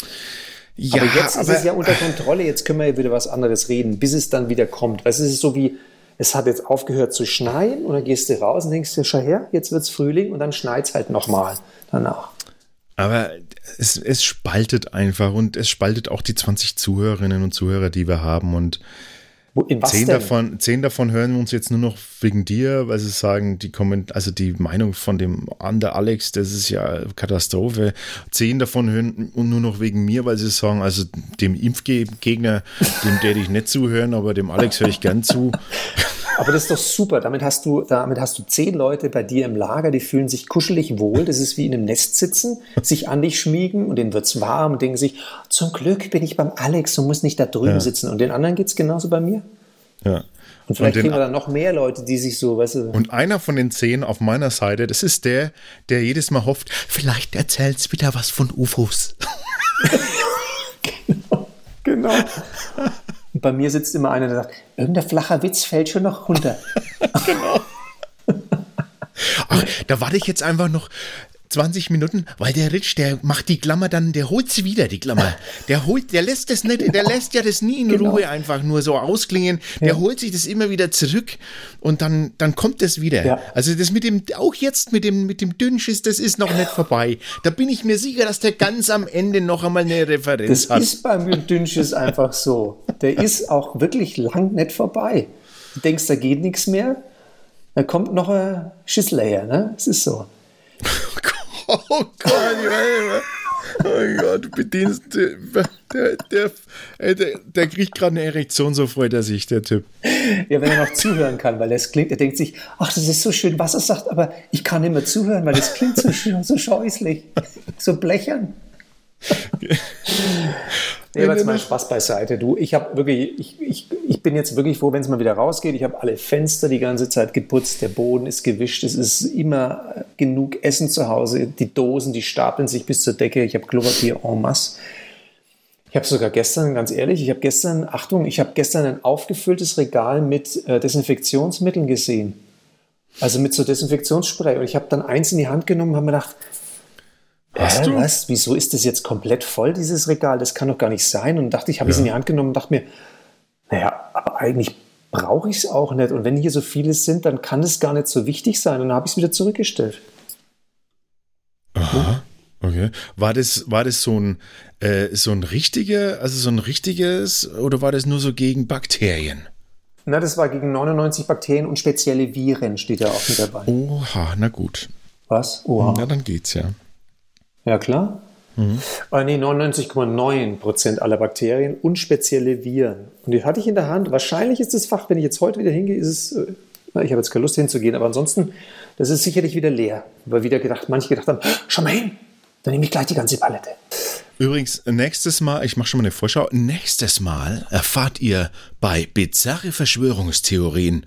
Ja, aber jetzt aber, ist es ja unter Kontrolle, jetzt können wir ja wieder was anderes reden, bis es dann wieder kommt. Weißt, es ist so wie, es hat jetzt aufgehört zu schneien und dann gehst du raus und denkst dir, schau her, jetzt wird es Frühling und dann schneit es halt nochmal danach. Aber es, es spaltet einfach und es spaltet auch die 20 Zuhörerinnen und Zuhörer, die wir haben und zehn davon, zehn davon hören wir uns jetzt nur noch wegen dir, weil sie sagen, die kommen, also die Meinung von dem Ander Alex, das ist ja Katastrophe. Zehn davon hören nur noch wegen mir, weil sie sagen, also dem Impfgegner, dem werde ich nicht zuhören, aber dem Alex höre ich gern zu. Aber das ist doch super. Damit hast du, damit hast du zehn Leute bei dir im Lager, die fühlen sich kuschelig wohl. Das ist wie in einem Nest sitzen, sich an dich schmiegen und denen wird's warm und denken sich, zum Glück bin ich beim Alex und muss nicht da drüben ja. sitzen. Und den anderen geht's genauso bei mir. Ja. Und vielleicht und kriegen wir dann noch mehr Leute, die sich so, weißt du. Und einer von den zehn auf meiner Seite, das ist der, der jedes Mal hofft, vielleicht erzählt's wieder was von UFOs. genau. genau. Und bei mir sitzt immer einer, der sagt, irgendein flacher Witz fällt schon noch runter. genau. Ach, da warte ich jetzt einfach noch. 20 Minuten, weil der Rich, der macht die Klammer dann, der holt sie wieder, die Klammer. Der holt, der lässt das nicht, der lässt ja das nie in genau. Ruhe einfach nur so ausklingen. Der ja. holt sich das immer wieder zurück und dann, dann kommt das wieder. Ja. Also das mit dem, auch jetzt mit dem, mit dem Dünnschiss, das ist noch nicht vorbei. Da bin ich mir sicher, dass der ganz am Ende noch einmal eine Referenz das hat. Das ist beim Dünnschiss einfach so. Der ist auch wirklich lang nicht vorbei. Du denkst, da geht nichts mehr. Da kommt noch ein Schissel her, ne? Es ist so. Oh Gott, oh Gott, du bedienst, der, der, der, der kriegt gerade eine Erektion, so freut er sich, der Typ. Ja, wenn er noch zuhören kann, weil das klingt, er denkt sich, ach, das ist so schön, was er sagt, aber ich kann nicht mehr zuhören, weil das klingt so, so scheußlich, so blechern. Nee, aber jetzt mal Spaß beiseite. Du, ich habe wirklich, ich, ich, ich bin jetzt wirklich froh, wenn es mal wieder rausgeht. Ich habe alle Fenster die ganze Zeit geputzt, der Boden ist gewischt, es ist immer genug Essen zu Hause. Die Dosen, die stapeln sich bis zur Decke. Ich habe Klopapier en masse. Ich habe sogar gestern, ganz ehrlich, ich habe gestern, Achtung, ich habe gestern ein aufgefülltes Regal mit äh, Desinfektionsmitteln gesehen. Also mit so Desinfektionsspray. Und ich habe dann eins in die Hand genommen und habe mir gedacht, Hast du? Was? Wieso ist das jetzt komplett voll, dieses Regal? Das kann doch gar nicht sein. Und dachte ich, habe ja. es in die Hand genommen und dachte mir, naja, aber eigentlich brauche ich es auch nicht. Und wenn hier so viele sind, dann kann es gar nicht so wichtig sein. Und dann habe ich es wieder zurückgestellt. Aha. Okay. War das, war das so ein, äh, so ein richtiger, also so ein richtiges, oder war das nur so gegen Bakterien? Na, das war gegen 99 Bakterien und spezielle Viren steht ja auch mit dabei. Oha, na gut. Was? Oha. Na, dann geht's ja. Ja, klar. Mhm. Ah, nee, 99,9 Prozent aller Bakterien und spezielle Viren. Und die hatte ich in der Hand. Wahrscheinlich ist das Fach, wenn ich jetzt heute wieder hingehe, ist es, äh, ich habe jetzt keine Lust hinzugehen, aber ansonsten, das ist sicherlich wieder leer. Weil wieder gedacht, manche gedacht haben, schau mal hin, dann nehme ich gleich die ganze Palette. Übrigens, nächstes Mal, ich mache schon mal eine Vorschau, nächstes Mal erfahrt ihr bei Bizarre Verschwörungstheorien,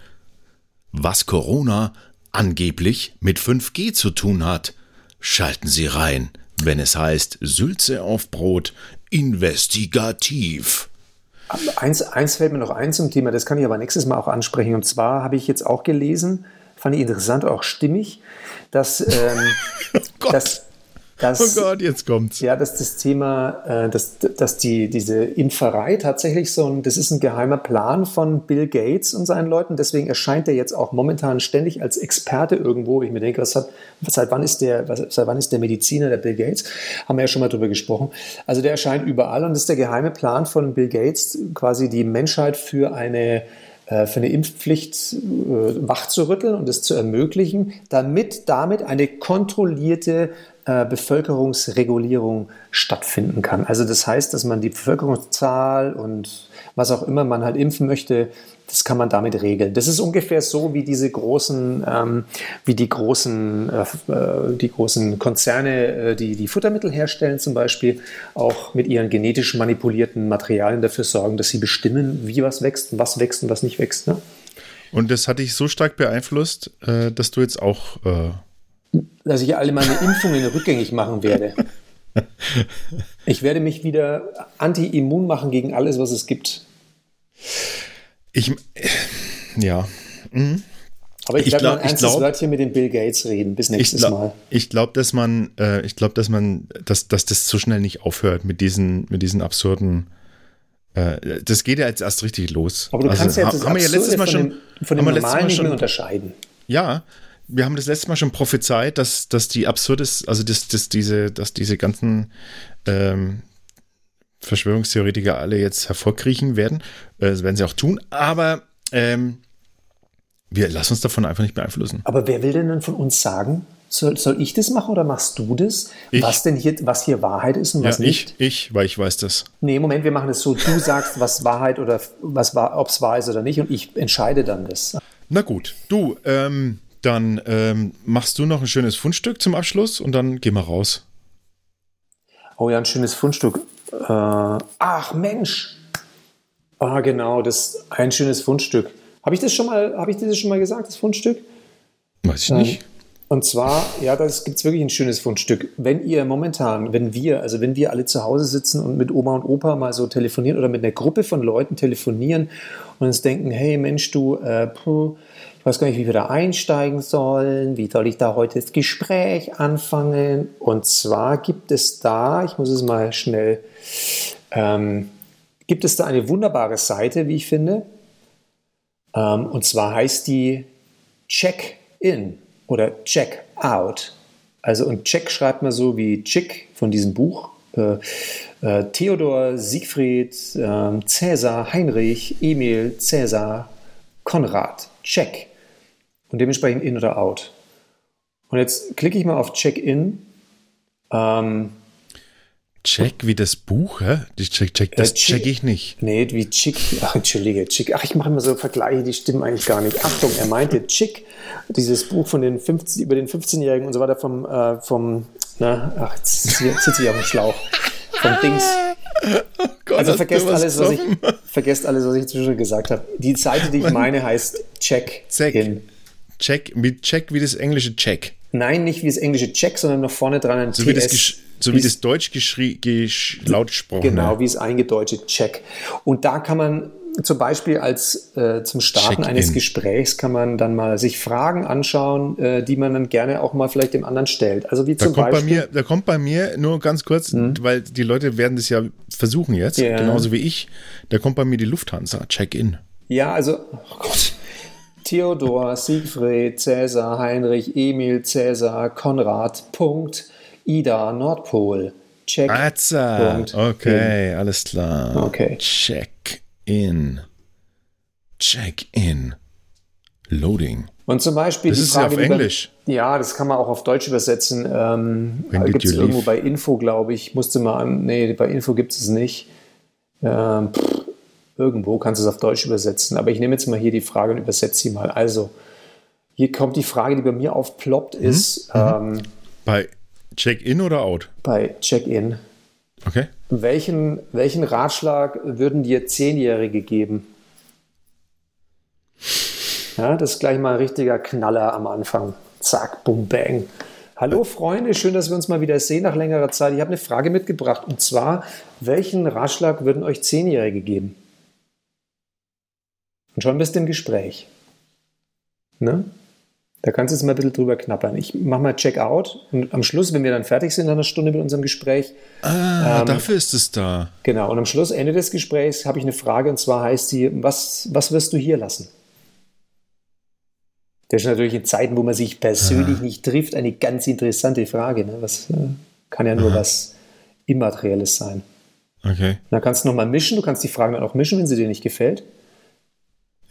was Corona angeblich mit 5G zu tun hat. Schalten Sie rein wenn es heißt Sülze auf Brot investigativ. Eins, eins fällt mir noch ein zum Thema, das kann ich aber nächstes Mal auch ansprechen. Und zwar habe ich jetzt auch gelesen, fand ich interessant, auch stimmig, dass, ähm, oh dass dass, oh Gott, jetzt kommt's. Ja, dass das Thema, äh, dass, dass die, diese Impferei tatsächlich so ein, das ist ein geheimer Plan von Bill Gates und seinen Leuten. Deswegen erscheint er jetzt auch momentan ständig als Experte irgendwo. Ich mir denke, was hat, seit wann ist der, was, seit wann ist der Mediziner, der Bill Gates? Haben wir ja schon mal drüber gesprochen. Also der erscheint überall und das ist der geheime Plan von Bill Gates, quasi die Menschheit für eine äh, für eine Impfpflicht äh, wachzurütteln und es zu ermöglichen, damit damit eine kontrollierte äh, Bevölkerungsregulierung stattfinden kann. Also das heißt, dass man die Bevölkerungszahl und was auch immer man halt impfen möchte, das kann man damit regeln. Das ist ungefähr so wie diese großen, ähm, wie die großen, äh, äh die großen Konzerne, äh, die die Futtermittel herstellen zum Beispiel, auch mit ihren genetisch manipulierten Materialien dafür sorgen, dass sie bestimmen, wie was wächst, was wächst und was nicht wächst. Ne? Und das hat dich so stark beeinflusst, äh, dass du jetzt auch dass ich alle meine Impfungen rückgängig machen werde. Ich werde mich wieder anti-immun machen gegen alles, was es gibt. Ich, ja. Mhm. Aber ich, ich werde glaub, ein ernstes glaub, Wörtchen mit dem Bill Gates reden. Bis nächstes ich glaub, Mal. Ich glaube, dass man, äh, ich glaube, dass man, dass, dass das so schnell nicht aufhört mit diesen, mit diesen absurden. Äh, das geht ja jetzt erst richtig los. Aber du also, kannst ja jetzt das haben wir ja letztes Mal schon von dem, von dem normalen nicht mehr unterscheiden. Ja, wir haben das letzte Mal schon prophezeit, dass, dass die absurdes, also dass, dass diese, dass diese ganzen ähm, Verschwörungstheoretiker alle jetzt hervorkriechen werden. Äh, das werden sie auch tun, aber ähm, wir lassen uns davon einfach nicht beeinflussen. Aber wer will denn dann von uns sagen, soll, soll ich das machen oder machst du das? Ich. Was denn hier, was hier Wahrheit ist und was ja, nicht? Ich, ich, weil ich weiß das. Nee, Moment, wir machen das so. Du sagst, was Wahrheit oder was ob es wahr ist oder nicht, und ich entscheide dann das. Na gut, du, ähm, dann ähm, machst du noch ein schönes Fundstück zum Abschluss und dann gehen wir raus. Oh ja, ein schönes Fundstück. Äh, ach Mensch. Ah, genau, das ist ein schönes Fundstück. Habe ich das schon mal, habe ich das schon mal gesagt, das Fundstück? Weiß ich ähm, nicht. Und zwar, ja, das gibt es wirklich ein schönes Fundstück. Wenn ihr momentan, wenn wir, also wenn wir alle zu Hause sitzen und mit Oma und Opa mal so telefonieren oder mit einer Gruppe von Leuten telefonieren und uns denken, hey Mensch, du, äh, puh, ich weiß gar nicht, wie wir da einsteigen sollen, wie soll ich da heute das Gespräch anfangen? Und zwar gibt es da, ich muss es mal schnell, ähm, gibt es da eine wunderbare Seite, wie ich finde. Ähm, und zwar heißt die Check-in oder Check-out. Also und Check schreibt man so wie Chick von diesem Buch. Äh, äh, Theodor, Siegfried, äh, Cäsar, Heinrich, Emil, Cäsar, Konrad. Check und dementsprechend in oder out. Und jetzt klicke ich mal auf Check-in. Ähm, Check wie das Buch, hä? Check, check, das äh, check, check ich nicht. Nee, wie Chick. Ach, entschuldige, Chick. Ach, ich mache immer so Vergleiche, die stimmen eigentlich gar nicht. Achtung, er meinte Chick, dieses Buch von den 15, über den 15-Jährigen und so weiter vom, äh, vom, na, ach, jetzt sitze ich auf dem Schlauch. Vom Dings. Oh Gott, also vergesst alles, was ich, vergesst alles, was ich zwischen gesagt habe. Die Seite, die ich meine, heißt Check-in. Check, mit Check wie das englische Check. Nein, nicht wie das englische Check, sondern noch vorne dran ein so TS. Wie das so wie das Deutsch gesch laut gesprochen. Genau, wie es eingedeutscht Check. Und da kann man zum Beispiel als äh, zum Starten eines Gesprächs kann man dann mal sich Fragen anschauen, äh, die man dann gerne auch mal vielleicht dem anderen stellt. Also wie da zum kommt Beispiel. Bei mir, da kommt bei mir nur ganz kurz, mhm. weil die Leute werden das ja versuchen jetzt, yeah. genauso wie ich. Da kommt bei mir die Lufthansa, Check-in. Ja, also, oh Gott. Theodor, Siegfried, Cäsar, Heinrich, Emil, Cäsar, Konrad, Punkt, Ida, Nordpol. Check. Atza. Punkt, okay, in. alles klar. Okay. Check in. Check in. Loading. Und zum Beispiel das die ist Frage, ja auf Englisch. Dann, ja, das kann man auch auf Deutsch übersetzen. Ähm, gibt es irgendwo bei Info, glaube ich. Musste mal an. Nee, bei Info gibt es es nicht. Ähm, pff, irgendwo kannst du es auf Deutsch übersetzen. Aber ich nehme jetzt mal hier die Frage und übersetze sie mal. Also, hier kommt die Frage, die bei mir aufploppt, mhm. ist. Mhm. Ähm, bei Check-in oder out? Bei Check-in. Okay. Welchen, welchen Ratschlag würden dir Zehnjährige geben? Ja, das ist gleich mal ein richtiger Knaller am Anfang. Zack, bum, bang. Hallo Freunde, schön, dass wir uns mal wieder sehen nach längerer Zeit. Ich habe eine Frage mitgebracht und zwar, welchen Ratschlag würden euch Zehnjährige geben? Und schon bist du im Gespräch. Ne? Da kannst du jetzt mal ein bisschen drüber knappern. Ich mache mal Checkout und am Schluss, wenn wir dann fertig sind nach einer Stunde mit unserem Gespräch. Ah, ähm, dafür ist es da. Genau. Und am Schluss, Ende des Gesprächs, habe ich eine Frage und zwar heißt die: Was, was wirst du hier lassen? Das ist natürlich in Zeiten, wo man sich persönlich ah. nicht trifft, eine ganz interessante Frage. Ne? Was äh, kann ja nur ah. was Immaterielles sein. Okay. Dann kannst du nochmal mischen. Du kannst die Fragen dann auch mischen, wenn sie dir nicht gefällt.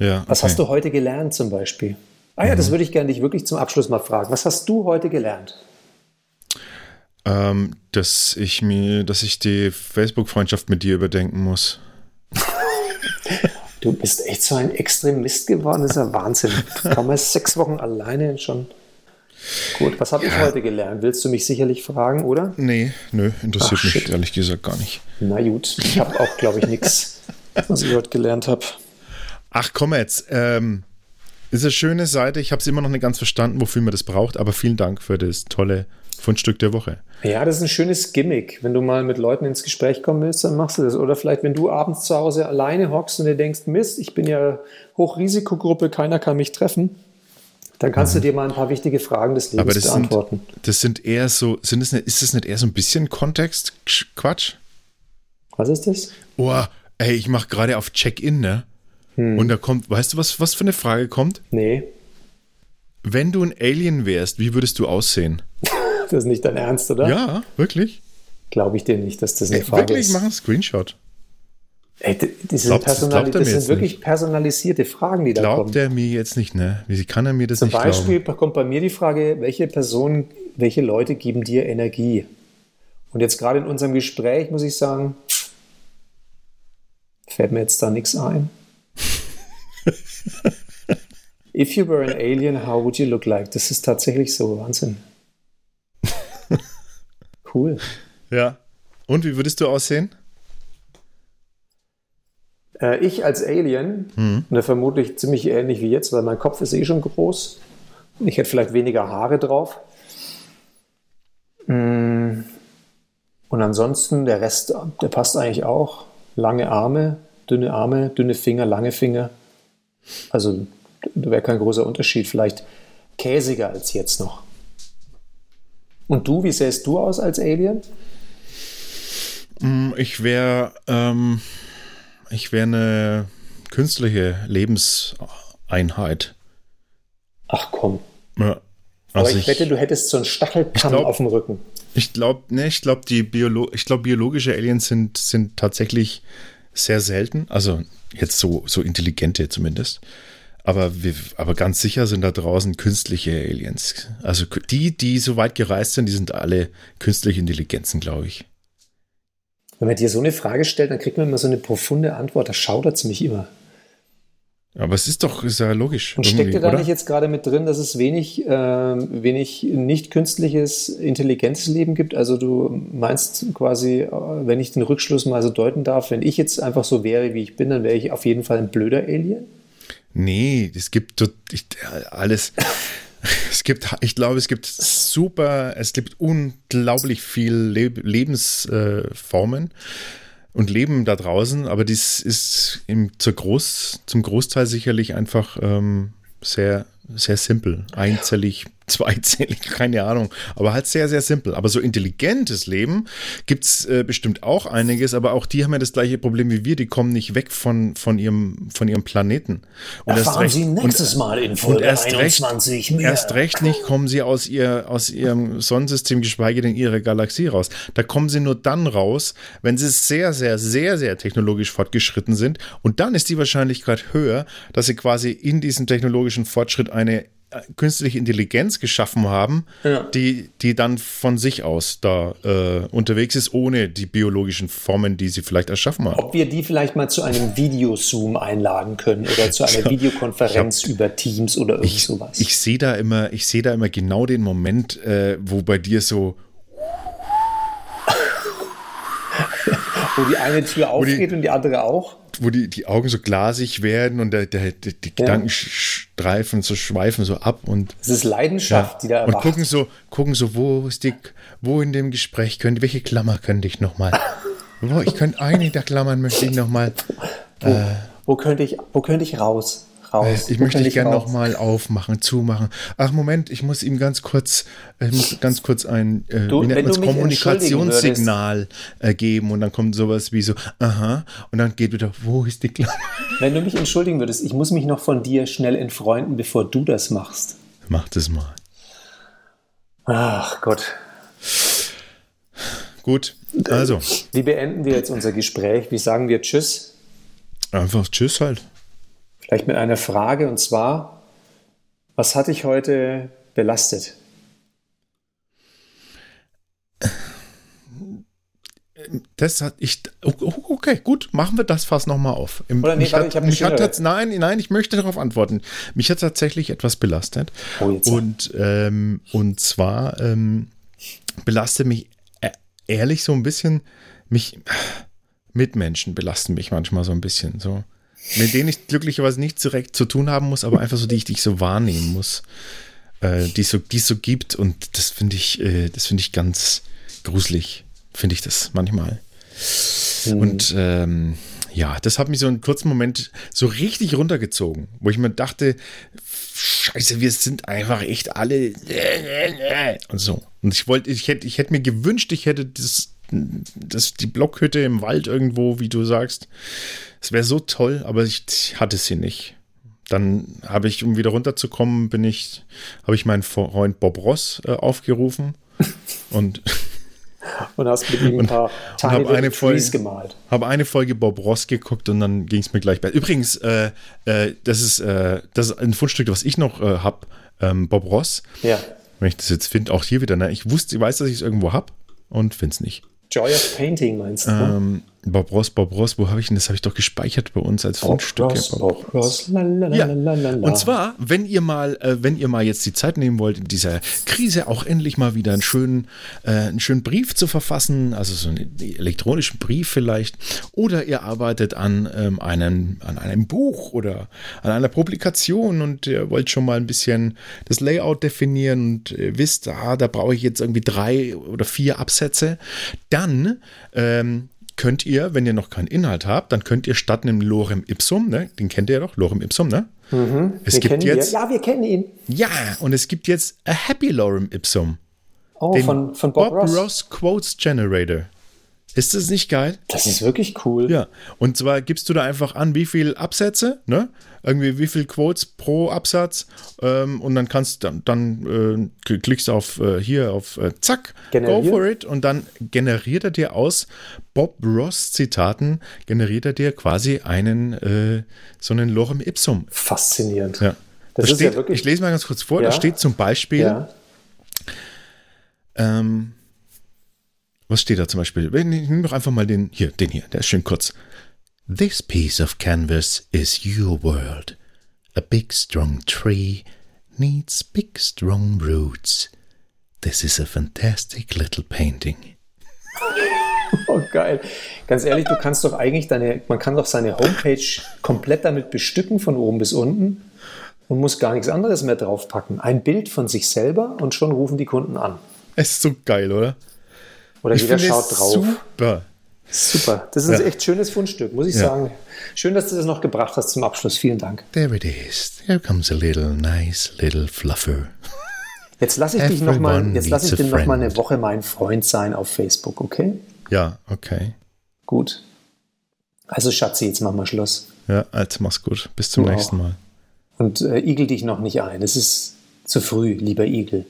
Ja, okay. Was hast du heute gelernt zum Beispiel? Ah ja, mhm. das würde ich gerne dich wirklich zum Abschluss mal fragen. Was hast du heute gelernt? Ähm, dass ich mir, dass ich die Facebook-Freundschaft mit dir überdenken muss. du bist echt so ein Extremist geworden, das ist ja Wahnsinn. Kaum mal sechs Wochen alleine schon. Gut, was habe ich heute gelernt? Willst du mich sicherlich fragen, oder? Nee, nö, interessiert Ach, mich shit. ehrlich gesagt gar nicht. Na gut, ich habe auch, glaube ich, nichts, was ich heute gelernt habe. Ach komm jetzt, ähm, ist eine schöne Seite. Ich habe es immer noch nicht ganz verstanden, wofür man das braucht, aber vielen Dank für das tolle Fundstück der Woche. Ja, das ist ein schönes Gimmick. Wenn du mal mit Leuten ins Gespräch kommen willst, dann machst du das. Oder vielleicht, wenn du abends zu Hause alleine hockst und dir denkst, Mist, ich bin ja Hochrisikogruppe, keiner kann mich treffen, dann kannst mhm. du dir mal ein paar wichtige Fragen des Lebens aber das beantworten. Sind, das sind eher so, sind das nicht, ist das nicht eher so ein bisschen Kontext-Quatsch? Was ist das? Oh, ey, ich mache gerade auf Check-in, ne? Hm. Und da kommt, weißt du, was, was für eine Frage kommt? Nee. Wenn du ein Alien wärst, wie würdest du aussehen? das ist nicht dein Ernst, oder? Ja, wirklich? Glaube ich dir nicht, dass das eine Ey, Frage wirklich? ist. Wirklich, mach einen Screenshot. Ey, das, glaubt, personali das sind wirklich nicht. personalisierte Fragen, die da glaubt kommen. Glaubt er mir jetzt nicht, ne? Wie kann er mir das Zum nicht Beispiel glauben? kommt bei mir die Frage, welche Personen, welche Leute geben dir Energie? Und jetzt gerade in unserem Gespräch muss ich sagen, fällt mir jetzt da nichts ein. If you were an alien, how would you look like? Das ist tatsächlich so. Wahnsinn. Cool. Ja. Und wie würdest du aussehen? Äh, ich als Alien, mhm. ne, vermutlich ziemlich ähnlich wie jetzt, weil mein Kopf ist eh schon groß. Ich hätte vielleicht weniger Haare drauf. Mm. Und ansonsten, der Rest, der passt eigentlich auch. Lange Arme, dünne Arme, dünne Finger, lange Finger. Also, da wäre kein großer Unterschied. Vielleicht käsiger als jetzt noch. Und du, wie sähst du aus als Alien? Mm, ich wäre ähm, ich wäre eine künstliche Lebenseinheit. Ach komm. Ja, also Aber ich, ich, wette, du hättest so einen Stachelkamm glaub, auf dem Rücken. Ich glaube, ne, ich glaube, die Biolo ich glaube, biologische Aliens sind, sind tatsächlich sehr selten. Also jetzt so, so intelligente zumindest. Aber, wir, aber ganz sicher sind da draußen künstliche Aliens. Also die, die so weit gereist sind, die sind alle künstliche Intelligenzen, glaube ich. Wenn man dir so eine Frage stellt, dann kriegt man immer so eine profunde Antwort. Da schaudert es mich immer. Aber es ist doch ist ja logisch. Und steckt dir da nicht jetzt gerade mit drin, dass es wenig, äh, wenig nicht künstliches, intelligentes Leben gibt? Also du meinst quasi, äh, wenn ich den Rückschluss mal so deuten darf, wenn ich jetzt einfach so wäre, wie ich bin, dann wäre ich auf jeden Fall ein blöder Alien? Nee, es gibt alles. Es gibt, ich glaube, es gibt super, es gibt unglaublich viel Le Lebensformen und Leben da draußen, aber dies ist im, zur Groß, zum Großteil sicherlich einfach ähm, sehr, sehr simpel, einzellig, zweizählig, keine Ahnung, aber halt sehr, sehr simpel. Aber so intelligentes Leben gibt es äh, bestimmt auch einiges, aber auch die haben ja das gleiche Problem wie wir, die kommen nicht weg von, von, ihrem, von ihrem Planeten. Und Erfahren erst recht, Sie nächstes und, Mal in Folge erst 21 recht, mehr. Erst recht nicht kommen sie aus, ihr, aus ihrem Sonnensystem, geschweige denn ihrer Galaxie raus. Da kommen sie nur dann raus, wenn sie sehr, sehr, sehr, sehr technologisch fortgeschritten sind. Und dann ist die Wahrscheinlichkeit höher, dass sie quasi in diesem technologischen Fortschritt eine künstliche Intelligenz geschaffen haben, ja. die, die dann von sich aus da äh, unterwegs ist, ohne die biologischen Formen, die sie vielleicht erschaffen haben. Ob wir die vielleicht mal zu einem Videozoom einladen können oder zu einer Videokonferenz hab, über Teams oder irgend ich, sowas. Ich sehe da immer, ich sehe da immer genau den Moment, äh, wo bei dir so wo die eine Tür aufgeht die, und die andere auch wo die, die Augen so glasig werden und der, der, der die Gedanken ja. streifen, so schweifen so ab und. Es ist Leidenschaft, ja. die da erwacht. Und gucken so, gucken so, wo ist die, wo in dem Gespräch könnte, welche Klammer könnte ich nochmal? wo, ich könnte eine der Klammern möchte ich nochmal. Wo, äh, wo könnte ich, wo könnte ich raus? Raus. Ich möchte dich gerne nochmal aufmachen, zumachen. Ach Moment, ich muss ihm ganz kurz, ich muss ganz kurz ein äh, du, Kommunikationssignal äh, geben und dann kommt sowas wie so, aha, und dann geht wieder, wo ist die Klammer? Wenn du mich entschuldigen würdest, ich muss mich noch von dir schnell entfreunden, bevor du das machst. Mach das mal. Ach Gott. Gut, also. Wie beenden wir jetzt unser Gespräch? Wie sagen wir Tschüss? Einfach Tschüss halt. Vielleicht mit einer Frage und zwar, was hat dich heute belastet? Das hat ich. Okay, gut, machen wir das fast nochmal auf. Oder nee, mich warte, hat, mich hat nein, nein, ich möchte darauf antworten. Mich hat tatsächlich etwas belastet. Oh, jetzt und, ähm, und zwar ähm, belastet mich äh, ehrlich so ein bisschen mich. Mitmenschen belasten mich manchmal so ein bisschen. So mit denen ich glücklicherweise nicht direkt zu tun haben muss, aber einfach so, die ich, die ich so wahrnehmen muss, äh, die, so, die es so gibt. Und das finde ich, äh, das finde ich ganz gruselig, finde ich das manchmal. Mhm. Und ähm, ja, das hat mich so einen kurzen Moment so richtig runtergezogen, wo ich mir dachte, Scheiße, wir sind einfach echt alle und so. Und ich wollte, ich hätte, ich hätte mir gewünscht, ich hätte das, das, die Blockhütte im Wald irgendwo, wie du sagst, es wäre so toll, aber ich hatte sie nicht. Dann habe ich, um wieder runterzukommen, bin ich, habe ich meinen Freund Bob Ross äh, aufgerufen und und hast mit ihm ein paar und eine Folge, gemalt. Habe eine Folge Bob Ross geguckt und dann ging es mir gleich besser. Übrigens, äh, äh, das, ist, äh, das ist ein Fundstück, was ich noch äh, habe. Ähm, Bob Ross. Ja. Wenn ich das jetzt finde, auch hier wieder. Ne? Ich wusste, ich weiß, dass ich es irgendwo habe und finde es nicht. Joy of Painting meinst du? Ähm, Bob Ross, Bob Ross, wo habe ich denn das? Habe ich doch gespeichert bei uns als Fundstücke. Bob Ross, Bob Ross, lalalala. Und zwar, wenn ihr mal, äh, wenn ihr mal jetzt die Zeit nehmen wollt, in dieser Krise auch endlich mal wieder einen schönen, äh, einen schönen Brief zu verfassen, also so einen elektronischen Brief vielleicht, oder ihr arbeitet an ähm, einem, an einem Buch oder an einer Publikation und ihr wollt schon mal ein bisschen das Layout definieren und äh, wisst, ah, da brauche ich jetzt irgendwie drei oder vier Absätze, dann ähm, könnt ihr, wenn ihr noch keinen Inhalt habt, dann könnt ihr statt einem Lorem Ipsum, ne, den kennt ihr ja doch, Lorem Ipsum, ne? Mhm, Es gibt jetzt- Wir. Ja, wir kennen ihn. Ja, und es gibt jetzt a Happy Lorem Ipsum. Oh, Den von, von Bob, Ross. Ross Quotes Generator. Ist das nicht geil? Das ist wirklich cool. Ja. Und zwar gibst du da einfach an, wie viele Absätze, ne? Irgendwie wie viel Quotes pro Absatz ähm, und dann kannst dann, dann äh, klickst du auf äh, hier auf äh, zack, Generieren. go for it und dann generiert er dir aus Bob Ross Zitaten generiert er dir quasi einen äh, so einen Lorem Ipsum. Faszinierend. Ja. Das Da ist ja steht, wirklich- ich lese mal ganz kurz vor, da Ja. steht zum Beispiel, Ja. ähm, was steht da zum Beispiel? Nehmen doch einfach mal den hier, den hier, der ist schön kurz. This piece of canvas is your world. A big strong tree needs big strong roots. This is a fantastic little painting. Oh, geil. Ganz ehrlich, du kannst doch eigentlich deine, man kann doch seine Homepage komplett damit bestücken, von oben bis unten und muss gar nichts anderes mehr draufpacken. Ein Bild von sich selber und schon rufen die Kunden an. Es ist so geil, oder? Oder jeder finde schaut drauf. Super. Super. Das ist ein Ja. echt schönes Fundstück, muss ich Ja. sagen. Schön, dass du das noch gebracht hast zum Abschluss. Vielen Dank. There it is. Here comes a little nice little fluffer. Jetzt lasse ich dich noch mal, Everyone jetzt lasse ich needs a dir noch mal eine. Woche mein Freund sein auf Facebook, okay? Ja, okay. Gut. Also Schatzi, jetzt machen wir Schluss. Ja, also mach's gut. Bis zum Du auch. nächsten Mal. Und äh, igel dich noch nicht ein. Es ist zu früh, lieber Igel.